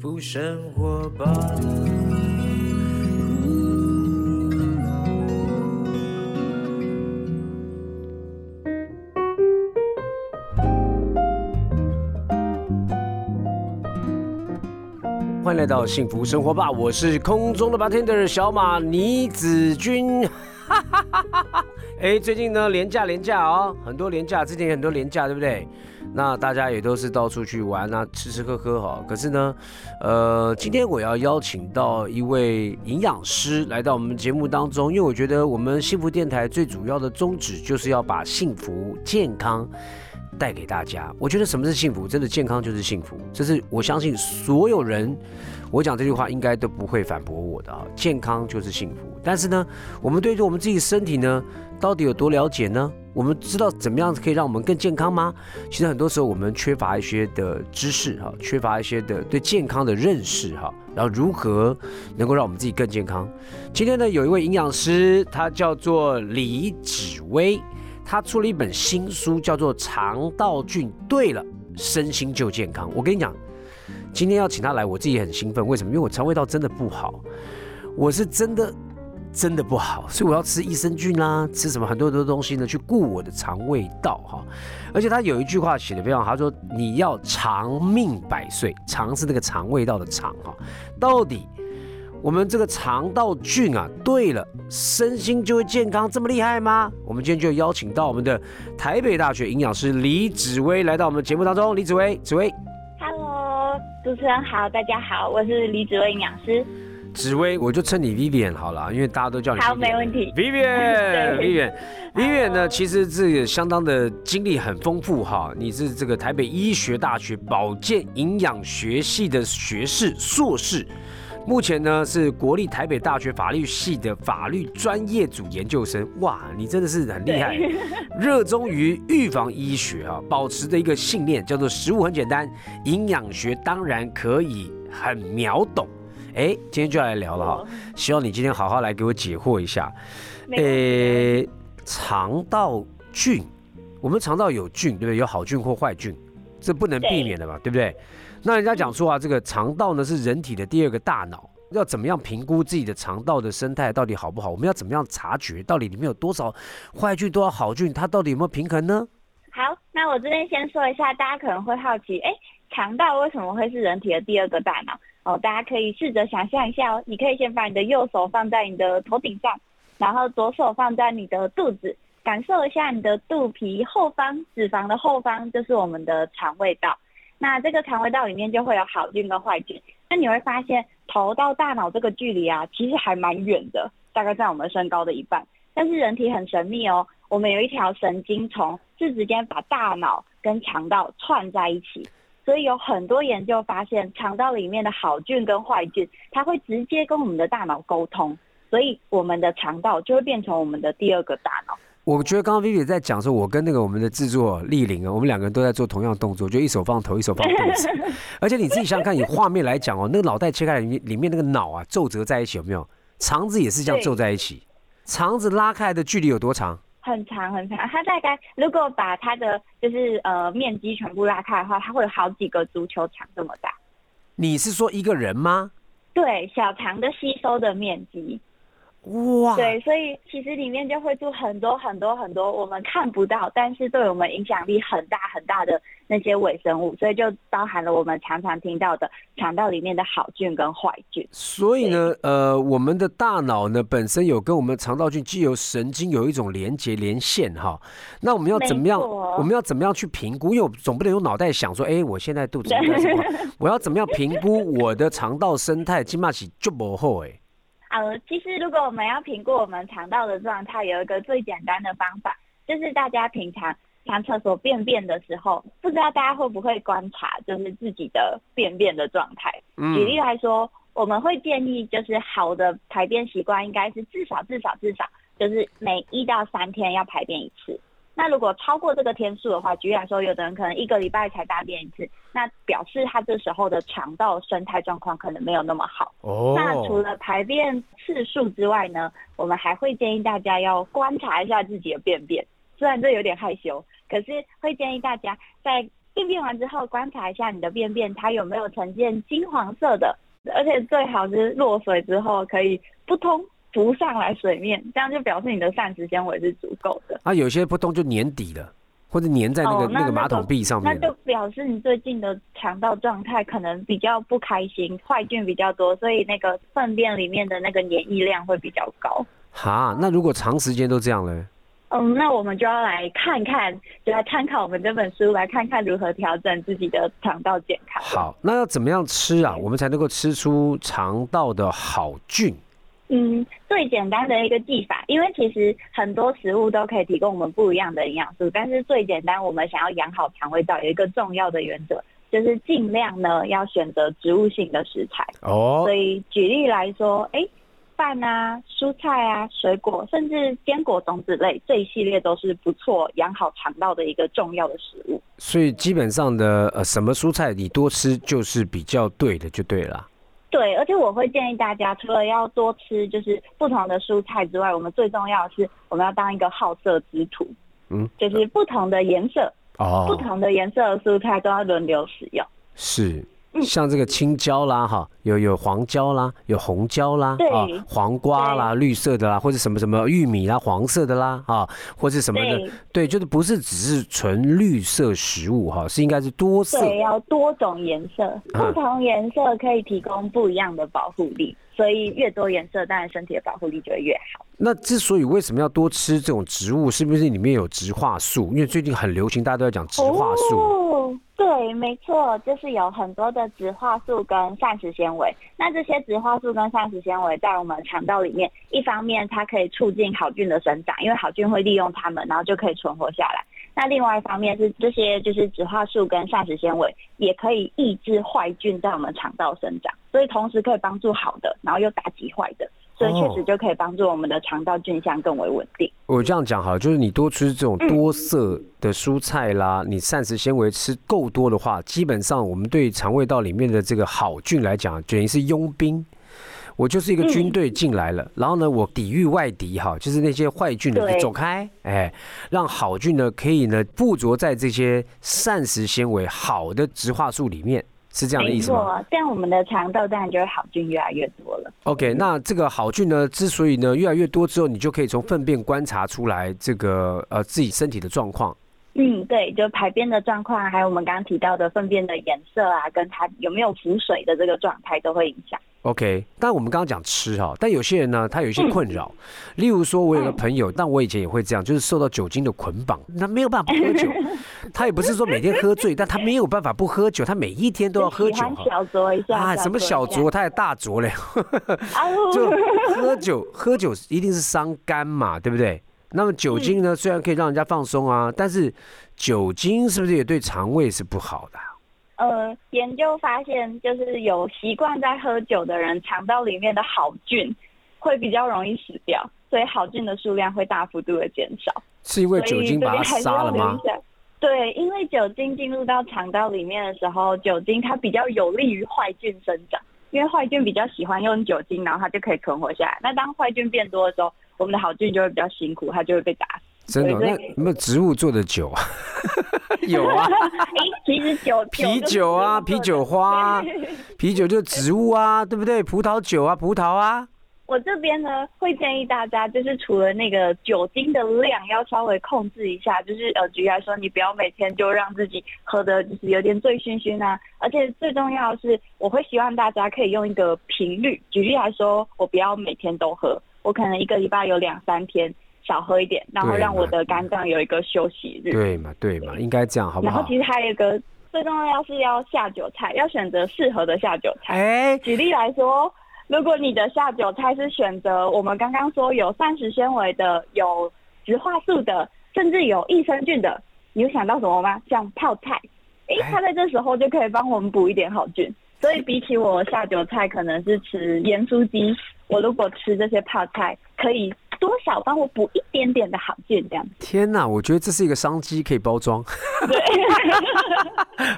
福生活吧。欢迎来到幸福生活吧！我是空中的 bartender 小马倪子君。哎，最近呢，廉价廉价哦，很多廉价，之前很多廉价，对不对？那大家也都是到处去玩啊，吃吃喝喝哈。可是呢，呃，今天我要邀请到一位营养师来到我们节目当中，因为我觉得我们幸福电台最主要的宗旨就是要把幸福健康。带给大家，我觉得什么是幸福？真的健康就是幸福，这是我相信所有人，我讲这句话应该都不会反驳我的啊。健康就是幸福，但是呢，我们对于我们自己身体呢，到底有多了解呢？我们知道怎么样可以让我们更健康吗？其实很多时候我们缺乏一些的知识哈，缺乏一些的对健康的认识哈，然后如何能够让我们自己更健康？今天呢，有一位营养师，他叫做李芷薇。他出了一本新书，叫做《肠道菌对了，身心就健康》。我跟你讲，今天要请他来，我自己很兴奋。为什么？因为我肠胃道真的不好，我是真的真的不好，所以我要吃益生菌啦，吃什么很多很多东西呢，去顾我的肠胃道哈。而且他有一句话写的非常好，他说：“你要长命百岁，肠是那个肠胃道的肠哈。”到底？我们这个肠道菌啊，对了，身心就会健康，这么厉害吗？我们今天就邀请到我们的台北大学营养师李紫薇来到我们节目当中。李紫薇，紫薇，Hello，主持人好，大家好，我是李紫薇营养师。紫薇，我就称你 Vivian 好了，因为大家都叫你。好，没问题。Vivian，Vivian，Vivian 呢，其实这个相当的经历很丰富哈。你是这个台北医学大学保健营养学系的学士、硕士。目前呢是国立台北大学法律系的法律专业组研究生，哇，你真的是很厉害，热衷于预防医学啊，保持着一个信念叫做食物很简单，营养学当然可以很秒懂。哎，今天就要来聊了哈，希望你今天好好来给我解惑一下。呃，肠道菌，我们肠道有菌，对不对？有好菌或坏菌，这不能避免的嘛，对不对？那人家讲说啊，这个肠道呢是人体的第二个大脑，要怎么样评估自己的肠道的生态到底好不好？我们要怎么样察觉到底里面有多少坏菌、多少好菌，它到底有没有平衡呢？好，那我这边先说一下，大家可能会好奇，哎，肠道为什么会是人体的第二个大脑？哦，大家可以试着想象一下哦，你可以先把你的右手放在你的头顶上，然后左手放在你的肚子，感受一下你的肚皮后方，脂肪的后方就是我们的肠胃道。那这个肠胃道里面就会有好菌跟坏菌。那你会发现头到大脑这个距离啊，其实还蛮远的，大概在我们身高的一半。但是人体很神秘哦，我们有一条神经丛是直接把大脑跟肠道串在一起。所以有很多研究发现，肠道里面的好菌跟坏菌，它会直接跟我们的大脑沟通，所以我们的肠道就会变成我们的第二个大脑。我觉得刚刚 Vivi 在讲说，我跟那个我们的制作丽玲啊，我们两个人都在做同样动作，就一手放头，一手放肚子。而且你自己想想看，以画面来讲哦，那个脑袋切开来，里面里面那个脑啊皱褶在一起，有没有？肠子也是这样皱在一起，肠子拉开的距离有多长？很长很长，它大概如果把它的就是呃面积全部拉开的话，它会有好几个足球场这么大。你是说一个人吗？对，小肠的吸收的面积。哇，对，所以其实里面就会住很多很多很多我们看不到，但是对我们影响力很大很大的那些微生物，所以就包含了我们常常听到的肠道里面的好菌跟坏菌。所以呢，呃，我们的大脑呢本身有跟我们肠道菌既有神经有一种连接连线哈。那我们要怎么样？我们要怎么样去评估？因为我总不能用脑袋想说，哎，我现在肚子什么？我要怎么样评估我的肠道生态？起码是就不好哎。呃，其实如果我们要评估我们肠道的状态，有一个最简单的方法，就是大家平常上厕所便便的时候，不知道大家会不会观察，就是自己的便便的状态。举例来说，我们会建议，就是好的排便习惯应该是至少至少至少，就是每一到三天要排便一次。那如果超过这个天数的话，举例来说，有的人可能一个礼拜才大便一次，那表示他这时候的肠道生态状况可能没有那么好。哦。那除了排便次数之外呢，我们还会建议大家要观察一下自己的便便。虽然这有点害羞，可是会建议大家在便便完之后，观察一下你的便便它有没有呈现金黄色的，而且最好是落水之后可以不通浮上来水面，这样就表示你的膳食纤维是足够的。啊，有些不动就粘底了，或者粘在那个、哦那那个马桶壁上面那就。表示你最近的肠道状态可能比较不开心，坏菌比较多，所以那个粪便里面的那个粘液量会比较高。哈，那如果长时间都这样嘞？嗯，那我们就要来看看，就来参考我们这本书，来看看如何调整自己的肠道健康。好，那要怎么样吃啊，我们才能够吃出肠道的好菌？嗯，最简单的一个技法，因为其实很多食物都可以提供我们不一样的营养素，但是最简单，我们想要养好肠胃道，有一个重要的原则，就是尽量呢要选择植物性的食材。哦所，以举例来说，哎，饭啊、蔬菜啊、水果，甚至坚果、种子类这一系列都是不错养好肠道的一个重要的食物。所以基本上的呃，什么蔬菜你多吃就是比较对的，就对了啦。对，而且我会建议大家，除了要多吃就是不同的蔬菜之外，我们最重要的是我们要当一个好色之徒，嗯，就是不同的颜色哦、不哦，同的颜色的蔬菜都要轮流使用。是。嗯像这个青椒啦，哈，有有黄椒啦，有红椒啦，对啊，黄瓜啦，绿色的啦，或者什么什么玉米啦，黄色的啦，啊，或者什么的，对对，就是不是只是纯绿色食物哈，是应该是多色。对，要多种颜色，嗯不同颜色可以提供不一样的保护力，所以越多颜色，当然身体的保护力就会越好。那之所以为什么要多吃这种植物，是不是里面有植化素？因为最近很流行，大家都在讲植化素。哦，对，没错，就是有很多的植化素跟膳食纤维。那这些植化素跟膳食纤维在我们肠道里面，一方面它可以促进好菌的生长，因为好菌会利用它们，然后就可以存活下来。那另外一方面是这些就是植化素跟膳食纤维也可以抑制坏菌在我们肠道生长，所以同时可以帮助好的，然后又打击坏的，所以确哦实就可以帮助我们的肠道菌相更为稳定。我这样讲好了，就是你多吃这种嗯多色的蔬菜啦，你膳食纤维吃够多的话，基本上我们对肠胃道里面的这个好菌来讲，等于是佣兵。我就是一个军队进来了，然后呢，我抵御外敌哈，就是那些坏菌呢就走开，哎，让好菌呢可以呢附着在这些膳食纤维好的植化素里面，是这样的意思吗？错，这样我们的肠道当然就会好菌越来越多了。OK，那这个好菌呢，之所以呢越来越多之后，你就可以从粪便观察出来这个呃自己身体的状况。嗯，对，就排便的状况，还有我们刚刚提到的粪便的颜色啊，跟它有没有浮水的这个状态都会影响。OK，但我们刚刚讲吃哈，但有些人呢，他有一些困扰，例如说，我有个朋友，但我以前也会这样，就是受到酒精的捆绑，他没有办法不喝酒，他也不是说每天喝醉，但他没有办法不喝酒，他每一天都要喝酒哈。小酌一下啊，什么小酌酌，他还大酌嘞，就喝酒，喝酒一定是伤肝嘛，对不对？那么酒精呢，虽然可以让人家放松啊，但是酒精是不是也对肠胃是不好的啊？呃，研究发现，就是有习惯在喝酒的人，肠道里面的好菌会比较容易死掉，所以好菌的数量会大幅度的减少。是因为酒精把它杀了吗？对，因为酒精进入到肠道里面的时候，酒精它比较有利于坏菌生长，因为坏菌比较喜欢用酒精，然后它就可以存活下来。那当坏菌变多的时候，我们的好菌就会比较辛苦，它就会被打死。真的哦？那有没有植物做的酒啊？有啊，哎，其实酒 啤酒啊，啤酒花啊，啤酒就是植物啊，对不对？葡萄酒啊，葡萄啊。我这边呢会建议大家，就是除了那个酒精的量要稍微控制一下，就是呃，举例来说，你不要每天就让自己喝的就是有点醉醺醺啊。而且最重要的是，我会希望大家可以用一个频率，举例来说，我不要每天都喝，我可能一个礼拜有两三天少喝一点，然后对让我的肝脏有一个休息日。对嘛，对嘛，应该这样，好不好？然后其实还有一个最重要是要下酒菜，要选择适合的下酒菜。哎，举例来说，如果你的下酒菜是选择我们刚刚说有膳食纤维的、有植化素的，甚至有益生菌的，你有想到什么吗？像泡菜，诶，哎它在这时候就可以帮我们补一点好菌。所以比起我下酒菜可能是吃盐酥鸡，我如果吃这些泡菜，可以多少帮我补一点点的好菌，这样。天哪，我觉得这是一个商机，可以包装。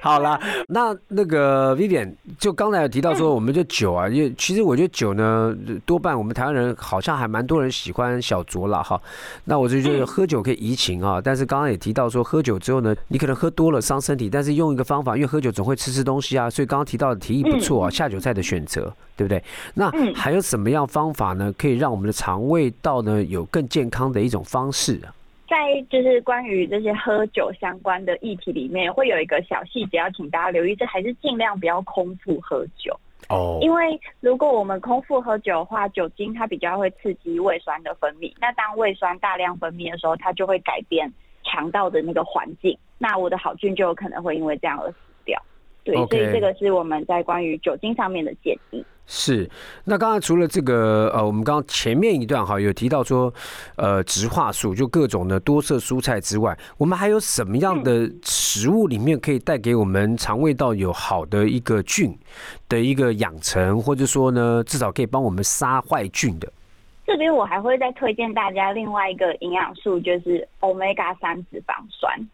好了，那那个 Vivian 就刚才有提到说，我们就酒啊，因为其实我觉得酒呢，多半我们台湾人好像还蛮多人喜欢小酌了哈。那我就觉得喝酒可以怡情啊，但是刚刚也提到说，喝酒之后呢，你可能喝多了伤身体，但是用一个方法，因为喝酒总会吃吃东西啊，所以刚刚提到的提议不错啊，下酒菜的选择，对不对？那还有什么样方法呢，可以让我们的肠胃道呢有更健康的一种方式啊？在就是关于这些喝酒相关的议题里面，会有一个小细节要请大家留意，这还是尽量不要空腹喝酒哦。因为如果我们空腹喝酒的话，酒精它比较会刺激胃酸的分泌，那当胃酸大量分泌的时候，它就会改变肠道的那个环境，那我的好菌就有可能会因为这样而死掉。对，所以这个是我们在关于酒精上面的建议。是，那刚才除了这个呃，我们刚刚前面一段哈有提到说，呃，植化素就各种的多色蔬菜之外，我们还有什么样的食物里面可以带给我们肠胃道有好的一个菌的一个养成，或者说呢，至少可以帮我们杀坏菌的？这边我还会再推荐大家另外一个营养素，就是 omega 三脂肪酸。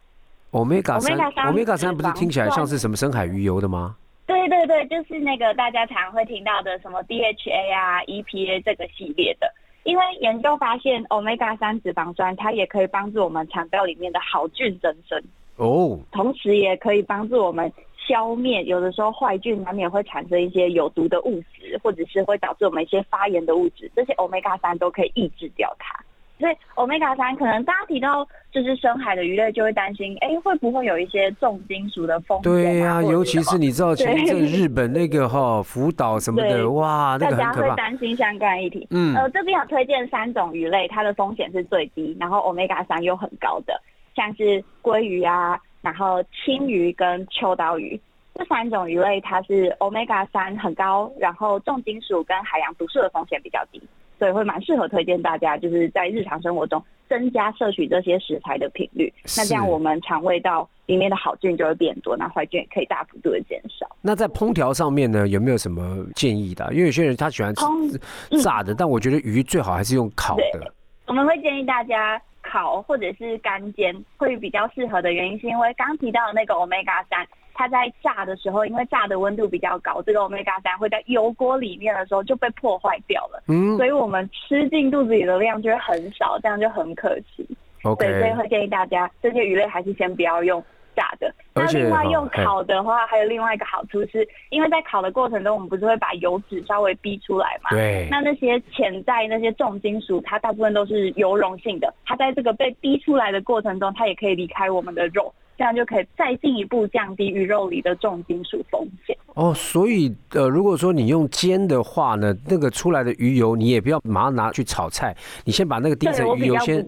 omega 三，omega 三不是听起来像是什么深海鱼油的吗？对对对，就是那个大家常会听到的什么 DHA 啊、EPA 这个系列的。因为研究发现，omega 三脂肪酸它也可以帮助我们肠道里面的好菌增生哦，同时也可以帮助我们消灭有的时候坏菌难免会产生一些有毒的物质，或者是会导致我们一些发炎的物质，这些 omega 三都可以抑制掉它。所以，omega 三可能大家提到就是深海的鱼类，就会担心，哎，会不会有一些重金属的风险？对呀，尤其是你知道前阵日本那个哈福岛什么的，哇，那个大家会担心相关议题。嗯，呃，这边有推荐三种鱼类，它的风险是最低，然后 omega 三又很高的，像是鲑鱼啊，然后青鱼跟秋刀鱼这三种鱼类，它是 omega 三很高，然后重金属跟海洋毒素的风险比较低。所以会蛮适合推荐大家，就是在日常生活中增加摄取这些食材的频率。那这样我们肠胃道里面的好菌就会变多，那坏菌也可以大幅度的减少。那在烹调上面呢，有没有什么建议的？因为有些人他喜欢吃炸的，但我觉得鱼最好还是用烤的。我们会建议大家烤或者是干煎会比较适合的原因，是因为刚提到的那个 omega 三。它在炸的时候，因为炸的温度比较高，这个 omega 三会在油锅里面的时候就被破坏掉了。嗯，所以我们吃进肚子里的量就会很少，这样就很可惜。OK，对，所以会建议大家这些鱼类还是先不要用炸的。那另外用烤的话，还有另外一个好处是，因为在烤的过程中，我们不是会把油脂稍微逼出来嘛？对。那那些潜在那些重金属，它大部分都是油溶性的，它在这个被逼出来的过程中，它也可以离开我们的肉。这样就可以再进一步降低鱼肉里的重金属风险。哦，所以呃，如果说你用煎的话呢，那个出来的鱼油你也不要马上拿去炒菜，你先把那个低层鱼油先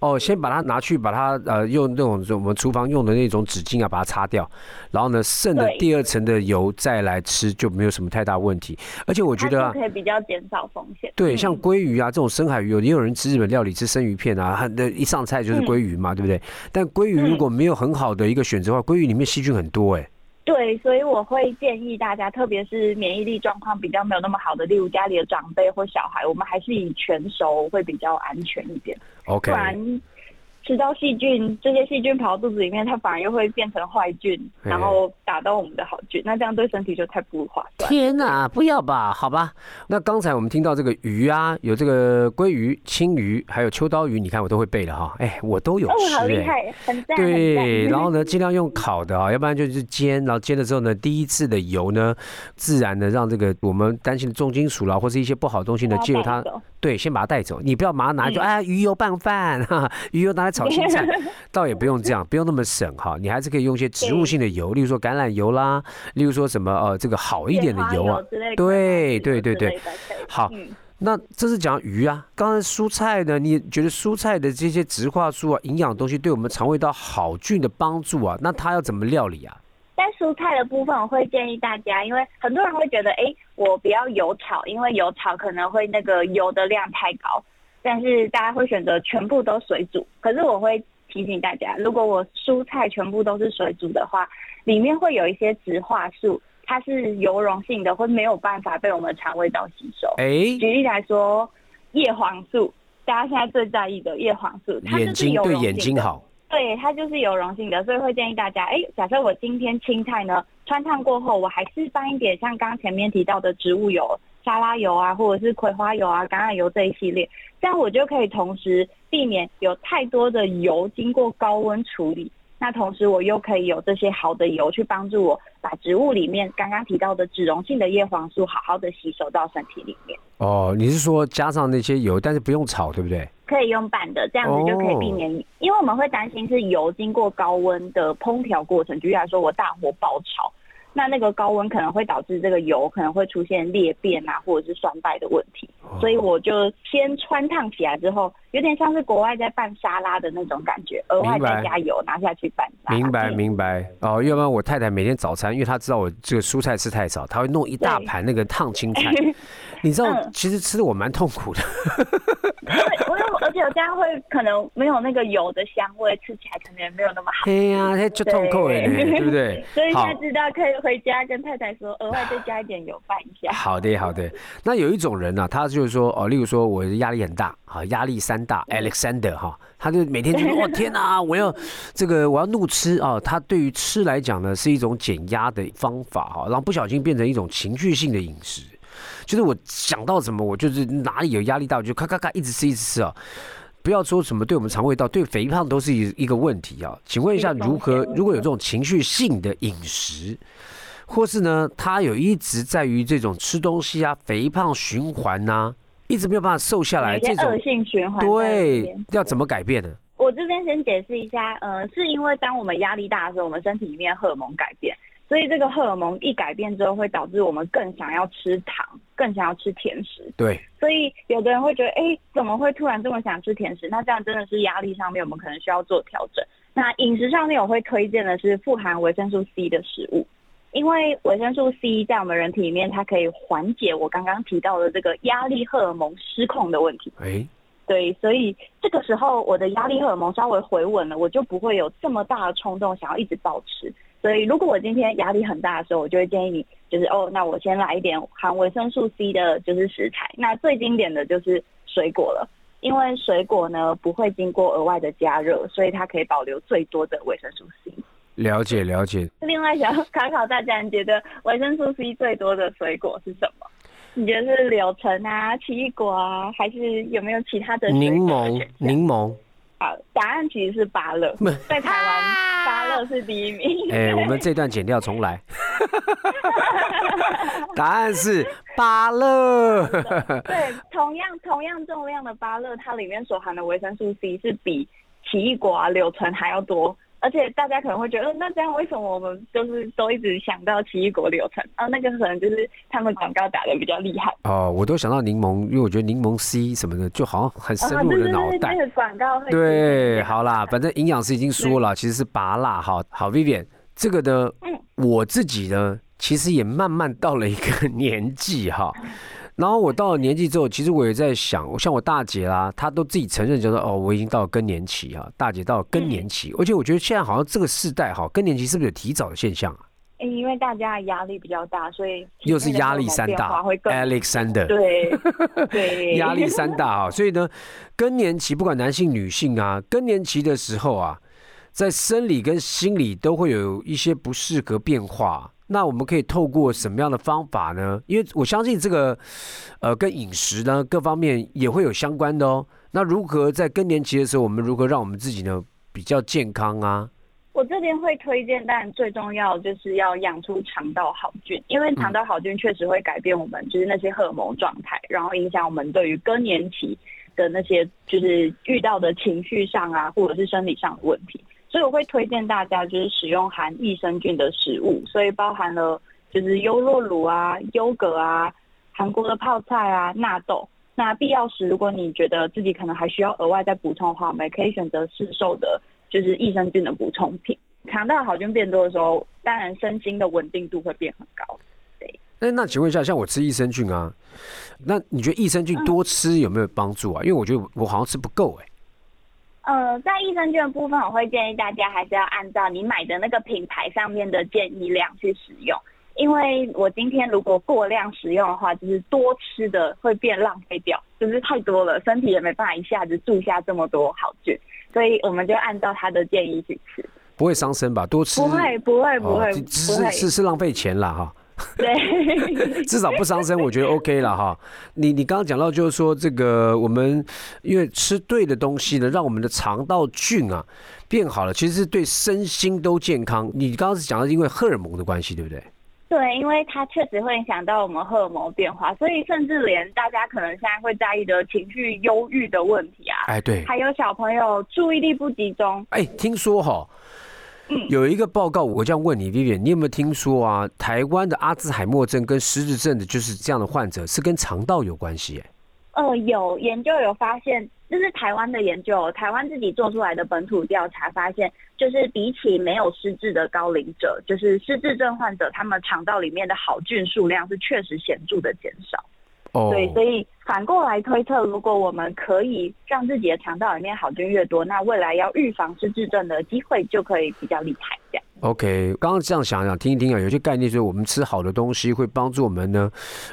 哦，先把它拿去把它呃用那种我们厨房用的那种纸巾啊把它擦掉，然后呢剩的第二层的油再来吃就没有什么太大问题。而且我觉得可以比较减少风险。对，像鲑鱼啊这种深海鱼油，也有人吃日本料理吃生鱼片啊，很的一上菜就是鲑鱼嘛，对不对？但鲑鱼如果没有很好。的一个选择的话，鲑鱼里面细菌很多哎。对，所以我会建议大家，特别是免疫力状况比较没有那么好的，例如家里的长辈或小孩，我们还是以全熟会比较安全一点。OK。不然吃到细菌，这些细菌跑到肚子里面，它反而又会变成坏菌，然后打到我们的好菌，那这样对身体就太不划算。天哪，不要吧？好吧。那刚才我们听到这个鱼啊，有这个鲑鱼、青鱼，还有秋刀鱼，你看我都会背了哈。哎，我都有吃。好厉害，很赞。对，然后呢，尽量用烤的啊，要不然就是煎。然后煎了之后呢，第一次的油呢，自然的让这个我们担心的重金属啦，或是一些不好的东西呢，借由它。对，先把它带走，你不要马上拿就哎，鱼油拌饭，哈，鱼油拿来炒青菜，倒也不用这样，不用那么省哈，你还是可以用一些植物性的油，例如说橄榄油啦，例如说什么呃，这个好一点的油啊，对对对对，好，那这是讲鱼啊，刚才蔬菜呢，你觉得蔬菜的这些植化素啊，营养东西对我们肠胃道好菌的帮助啊，那它要怎么料理啊？在蔬菜的部分，我会建议大家，因为很多人会觉得，哎，我不要油炒，因为油炒可能会那个油的量太高。但是大家会选择全部都水煮，可是我会提醒大家，如果我蔬菜全部都是水煮的话，里面会有一些植化素，它是油溶性的，会没有办法被我们肠胃道吸收。哎，举例来说，叶黄素，大家现在最在意的叶黄素，它眼睛对眼睛好。对，它就是油溶性的，所以会建议大家，哎，假设我今天青菜呢穿烫过后，我还是放一点像刚前面提到的植物油、沙拉油啊，或者是葵花油啊、橄榄油这一系列，这样我就可以同时避免有太多的油经过高温处理。那同时，我又可以有这些好的油去帮助我把植物里面刚刚提到的脂溶性的叶黄素好好的吸收到身体里面。哦，你是说加上那些油，但是不用炒，对不对？可以用拌的，这样子就可以避免，因为我们会担心是油经过高温的烹调过程，举例来说，我大火爆炒。那那个高温可能会导致这个油可能会出现裂变啊，或者是酸败的问题，所以我就先穿烫起来之后，有点像是国外在拌沙拉的那种感觉，额外再加油拿下去拌。明白明白。哦，要不然我太太每天早餐，因为她知道我这个蔬菜吃太少，她会弄一大盘那个烫青菜，你知道，其实吃的我蛮痛苦的。我有，而且这样会可能没有那个油的香味，吃起来可能也没有那么好。对呀，那就痛苦哎，对不对？所以现在知道可以回家跟太太说，额外再加一点油拌一下。好的，好的。那有一种人呢，他就是说哦，例如说我压力很大，啊，压力山大，Alexander 哈，他就每天就说，哦天哪，我要这个我要怒吃啊。他对于吃来讲呢，是一种减压的方法哈，然后不小心变成一种情绪性的饮食。就是我想到什么，我就是哪里有压力大，我就咔咔咔一直吃一直吃啊！不要说什么对我们肠胃道、对肥胖都是一一个问题啊！请问一下，如何如果有这种情绪性的饮食，或是呢，他有一直在于这种吃东西啊、肥胖循环呐，一直没有办法瘦下来，这种恶性循环，对，要怎么改变呢？我这边先解释一下，呃，是因为当我们压力大的时候，我们身体里面荷尔蒙改变。所以这个荷尔蒙一改变之后，会导致我们更想要吃糖，更想要吃甜食。对。所以有的人会觉得，哎，怎么会突然这么想吃甜食？那这样真的是压力上面，我们可能需要做调整。那饮食上面，我会推荐的是富含维生素 C 的食物，因为维生素 C 在我们人体里面，它可以缓解我刚刚提到的这个压力荷尔蒙失控的问题。哎。对，所以这个时候我的压力荷尔蒙稍微回稳了，我就不会有这么大的冲动想要一直保持。所以，如果我今天压力很大的时候，我就会建议你，就是哦，那我先来一点含维生素 C 的，就是食材。那最经典的就是水果了，因为水果呢不会经过额外的加热，所以它可以保留最多的维生素 C。了解了解。另外，想考考大家，你觉得维生素 C 最多的水果是什么？你觉得是柳橙啊、奇异果啊，还是有没有其他的？柠檬，柠檬。好，答案其实是芭乐，在台湾。芭乐是第一名。哎，我们这段剪掉重来。答案是芭乐。对，同样同样重量的芭乐，它里面所含的维生素 C 是比奇异果啊、柳橙还要多。而且大家可能会觉得，那这样为什么我们就是都一直想到奇异果、流程啊？那个可能就是他们广告打的比较厉害。哦，我都想到柠檬，因为我觉得柠檬 C 什么的就好像很深入我的脑袋。那个广告对，好啦，反正营养师已经说了，其实是拔辣哈。好，Vivian，这个呢，嗯，我自己呢，其实也慢慢到了一个 年纪哈。然后我到了年纪之后，其实我也在想，像我大姐啦，她都自己承认，就说哦，我已经到了更年期啊。大姐到了更年期，而且我觉得现在好像这个世代哈，更年期是不是有提早的现象啊？因为大家的压力比较大，所以又是压力山大，Alexander，对对，压力山大啊，所以呢，更年期不管男性女性啊，更年期的时候啊，在生理跟心理都会有一些不适合变化。那我们可以透过什么样的方法呢？因为我相信这个，呃，跟饮食呢各方面也会有相关的哦。那如何在更年期的时候，我们如何让我们自己呢比较健康啊？我这边会推荐，但最重要就是要养出肠道好菌，因为肠道好菌确实会改变我们就是那些荷尔蒙状态，然后影响我们对于更年期的那些就是遇到的情绪上啊，或者是生理上的问题。所以我会推荐大家就是使用含益生菌的食物，所以包含了就是优酪乳啊、优格啊、韩国的泡菜啊、纳豆。那必要时，如果你觉得自己可能还需要额外再补充的话，我们也可以选择市售的，就是益生菌的补充品。肠道好菌变多的时候，当然身心的稳定度会变很高。对。那那请问一下，像我吃益生菌啊，那你觉得益生菌多吃有没有帮助啊？因为我觉得我好像吃不够哎。呃，在益生菌的部分，我会建议大家还是要按照你买的那个品牌上面的建议量去使用。因为我今天如果过量使用的话，就是多吃的会变浪费掉，就是太多了，身体也没办法一下子住下这么多好菌。所以我们就按照他的建议去吃。不会伤身吧？多吃不会，不会，不会，不是是是浪费钱了哈。对，至少不伤身，我觉得 OK 了哈。你你刚刚讲到就是说这个我们因为吃对的东西呢，让我们的肠道菌啊变好了，其实是对身心都健康。你刚刚是讲到因为荷尔蒙的关系，对不对？对，因为它确实会影响到我们荷尔蒙变化，所以甚至连大家可能现在会在意的情绪忧郁的问题啊，哎对，还有小朋友注意力不集中，哎，听说哈。有一个报告，我这样问你，Vivian，你有没有听说啊？台湾的阿兹海默症跟失智症的，就是这样的患者，是跟肠道有关系？呃，有研究有发现，这是台湾的研究，台湾自己做出来的本土调查发现，就是比起没有失智的高龄者，就是失智症患者，他们肠道里面的好菌数量是确实显著的减少。对，所以反过来推测，如果我们可以让自己的肠道里面好菌越多，那未来要预防失智症的机会就可以比较厉害。这样。OK，刚刚这样想想听一听啊，有些概念就是我们吃好的东西会帮助我们呢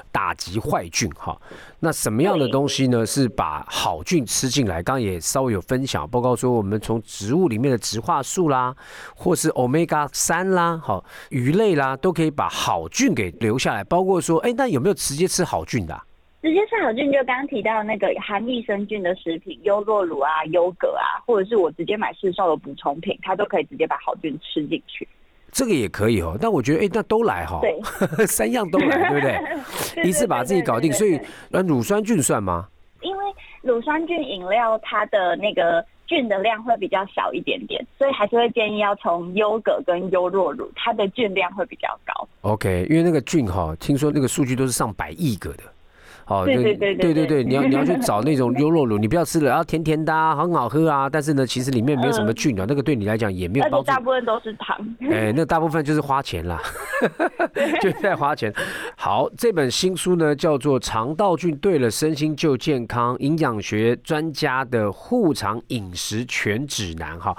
打击坏菌哈。那什么样的东西呢？是把好菌吃进来？刚刚也稍微有分享，报告说我们从植物里面的植化素啦，或是 Omega 三啦，好鱼类啦，都可以把好菌给留下来。包括说，哎，那有没有直接吃好菌的？直接吃好菌，就刚刚提到那个含益生菌的食品，优酪乳啊、优格啊，或者是我直接买市售的补充品，它都可以直接把好菌吃进去。这个也可以哦，但我觉得，哎，那都来哈，对，三样都来，对不对？一次把自己搞定。所以，呃，乳酸菌算吗？因为乳酸菌饮料它的那个菌的量会比较小一点点，所以还是会建议要从优格跟优酪乳，它的菌量会比较高。OK，因为那个菌哈，听说那个数据都是上百亿个的。哦，对对对对对对，你要你要去找那种优酪乳，你不要吃了，然后甜甜的啊，很好喝啊，但是呢，其实里面没有什么菌啊，那个对你来讲也没有帮助。大部分都是糖。哎，那大部分就是花钱啦，就在花钱。好，这本新书呢叫做《肠道菌对了，身心就健康》，营养学专家的护肠饮食全指南。哈，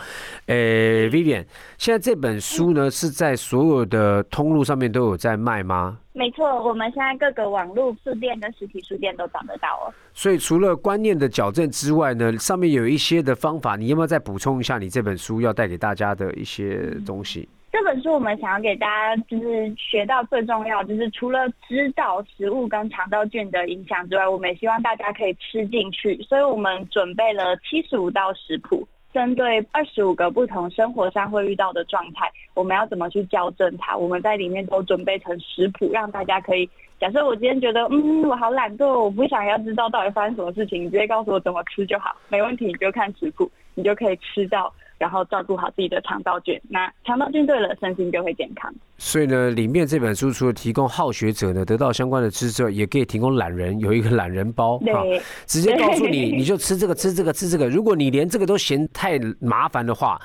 诶，Vivian，现在这本书呢是在所有的通路上面都有在卖吗？没错，我们现在各个网络书店跟实体书店都找得到哦。所以除了观念的矫正之外呢，上面有一些的方法，你要不要再补充一下？你这本书要带给大家的一些东西？这本书我们想要给大家就是学到最重要，就是除了知道食物跟肠道菌的影响之外，我们也希望大家可以吃进去。所以我们准备了七十五道食谱。针对二十五个不同生活上会遇到的状态，我们要怎么去校正它？我们在里面都准备成食谱，让大家可以。假设我今天觉得，嗯，我好懒惰，我不想要知道到底发生什么事情，你直接告诉我怎么吃就好，没问题，你就看食谱，你就可以吃到。然后照顾好自己的肠道菌，那肠道菌对了，身心就会健康。所以呢，里面这本书除了提供好学者呢得到相关的知识之外，也可以提供懒人有一个懒人包，啊，直接告诉你，你就吃这个，吃这个，吃这个。如果你连这个都嫌太麻烦的话。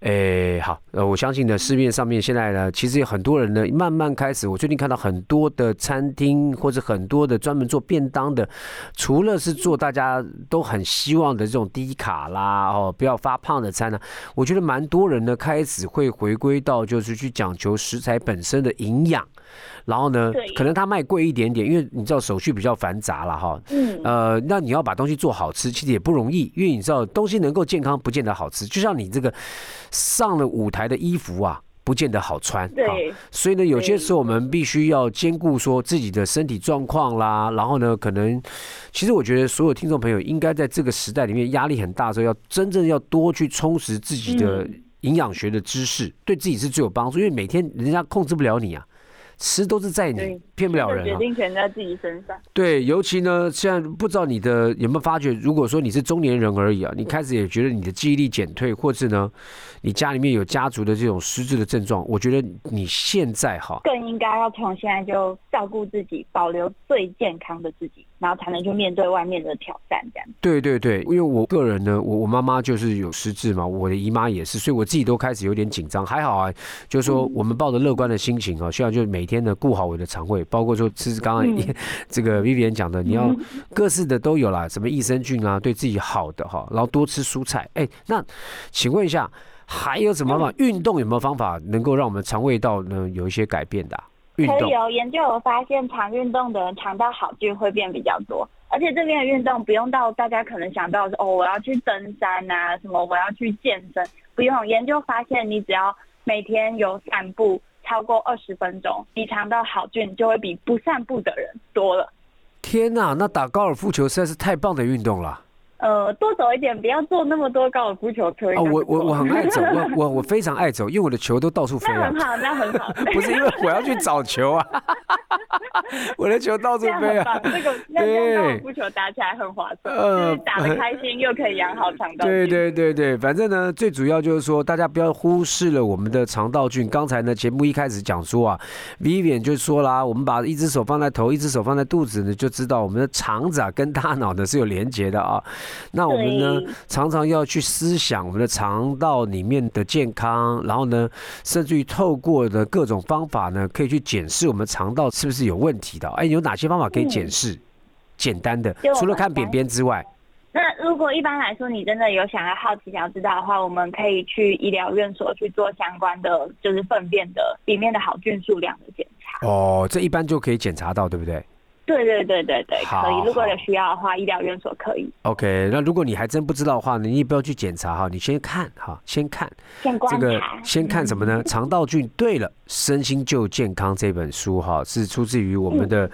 诶，好，呃，我相信呢，市面上面现在呢，其实有很多人呢，慢慢开始。我最近看到很多的餐厅或者很多的专门做便当的，除了是做大家都很希望的这种低卡啦，哦，不要发胖的餐呢，我觉得蛮多人呢开始会回归到就是去讲求食材本身的营养。然后呢，可能他卖贵一点点，因为你知道手续比较繁杂了哈。嗯。呃，那你要把东西做好吃，其实也不容易，因为你知道东西能够健康，不见得好吃。就像你这个上了舞台的衣服啊，不见得好穿。对。所以呢，有些时候我们必须要兼顾说自己的身体状况啦。然后呢，可能其实我觉得所有听众朋友应该在这个时代里面压力很大的时候，要真正要多去充实自己的营养学的知识，对自己是最有帮助。因为每天人家控制不了你啊。吃都是在你骗不了人，决定权在自己身上。对，尤其呢，现在不知道你的有没有发觉，如果说你是中年人而已啊，你开始也觉得你的记忆力减退，或是呢，你家里面有家族的这种失智的症状，我觉得你现在哈，更应该要从现在就照顾自己，保留最健康的自己。然后才能去面对外面的挑战，这样。对对对，因为我个人呢，我我妈妈就是有失智嘛，我的姨妈也是，所以我自己都开始有点紧张。还好啊，就是说我们抱着乐观的心情啊，需要就是每天呢顾好我的肠胃，包括说吃刚刚 这个 Vivian 讲的，你要各式的都有啦，什么益生菌啊，对自己好的哈，然后多吃蔬菜。哎，那请问一下，还有什么方法？运动有没有方法能够让我们肠胃道呢有一些改变的？可以哦研究有发现，常运动的人肠道好菌会变比较多，而且这边的运动不用到大家可能想到是哦，我要去登山啊，什么我要去健身，不用。研究发现，你只要每天有散步超过二十分钟，你肠道好菌就会比不散步的人多了。天哪，那打高尔夫球实在是太棒的运动了。呃，多走一点，不要坐那么多高尔夫球车。哦，我我我很爱走，我我我非常爱走，因为我的球都到处飞那很好，那很好。不是因为我要去找球啊，我的球到处飞啊。这个那高尔夫球打起来很划算，就是打得开心，又可以养好肠道。对对对对，反正呢，最主要就是说，大家不要忽视了我们的肠道菌。刚才呢，节目一开始讲说啊，Vivian 就说啦，我们把一只手放在头，一只手放在肚子呢，就知道我们的肠子啊跟大脑呢是有连接的啊。那我们呢，常常要去思想我们的肠道里面的健康，然后呢，甚至于透过的各种方法呢，可以去检视我们肠道是不是有问题的。哎，有哪些方法可以检视？简单的，除了看便便之外，那如果一般来说你真的有想要好奇想要知道的话，我们可以去医疗院所去做相关的，就是粪便的里面的好菌数量的检查。哦，这一般就可以检查到，对不对？对对对对对，可以。如果有需要的话，医疗院所可以。OK，那如果你还真不知道的话，你也不要去检查哈，你先看哈，先看。先。这个先看什么呢？肠道菌。对了，身心就健康这本书哈，是出自于我们的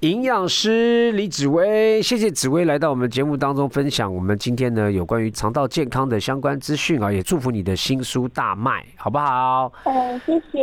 营养师李紫薇。谢谢紫薇来到我们节目当中分享我们今天呢有关于肠道健康的相关资讯啊，也祝福你的新书大卖，好不好？嗯，谢谢。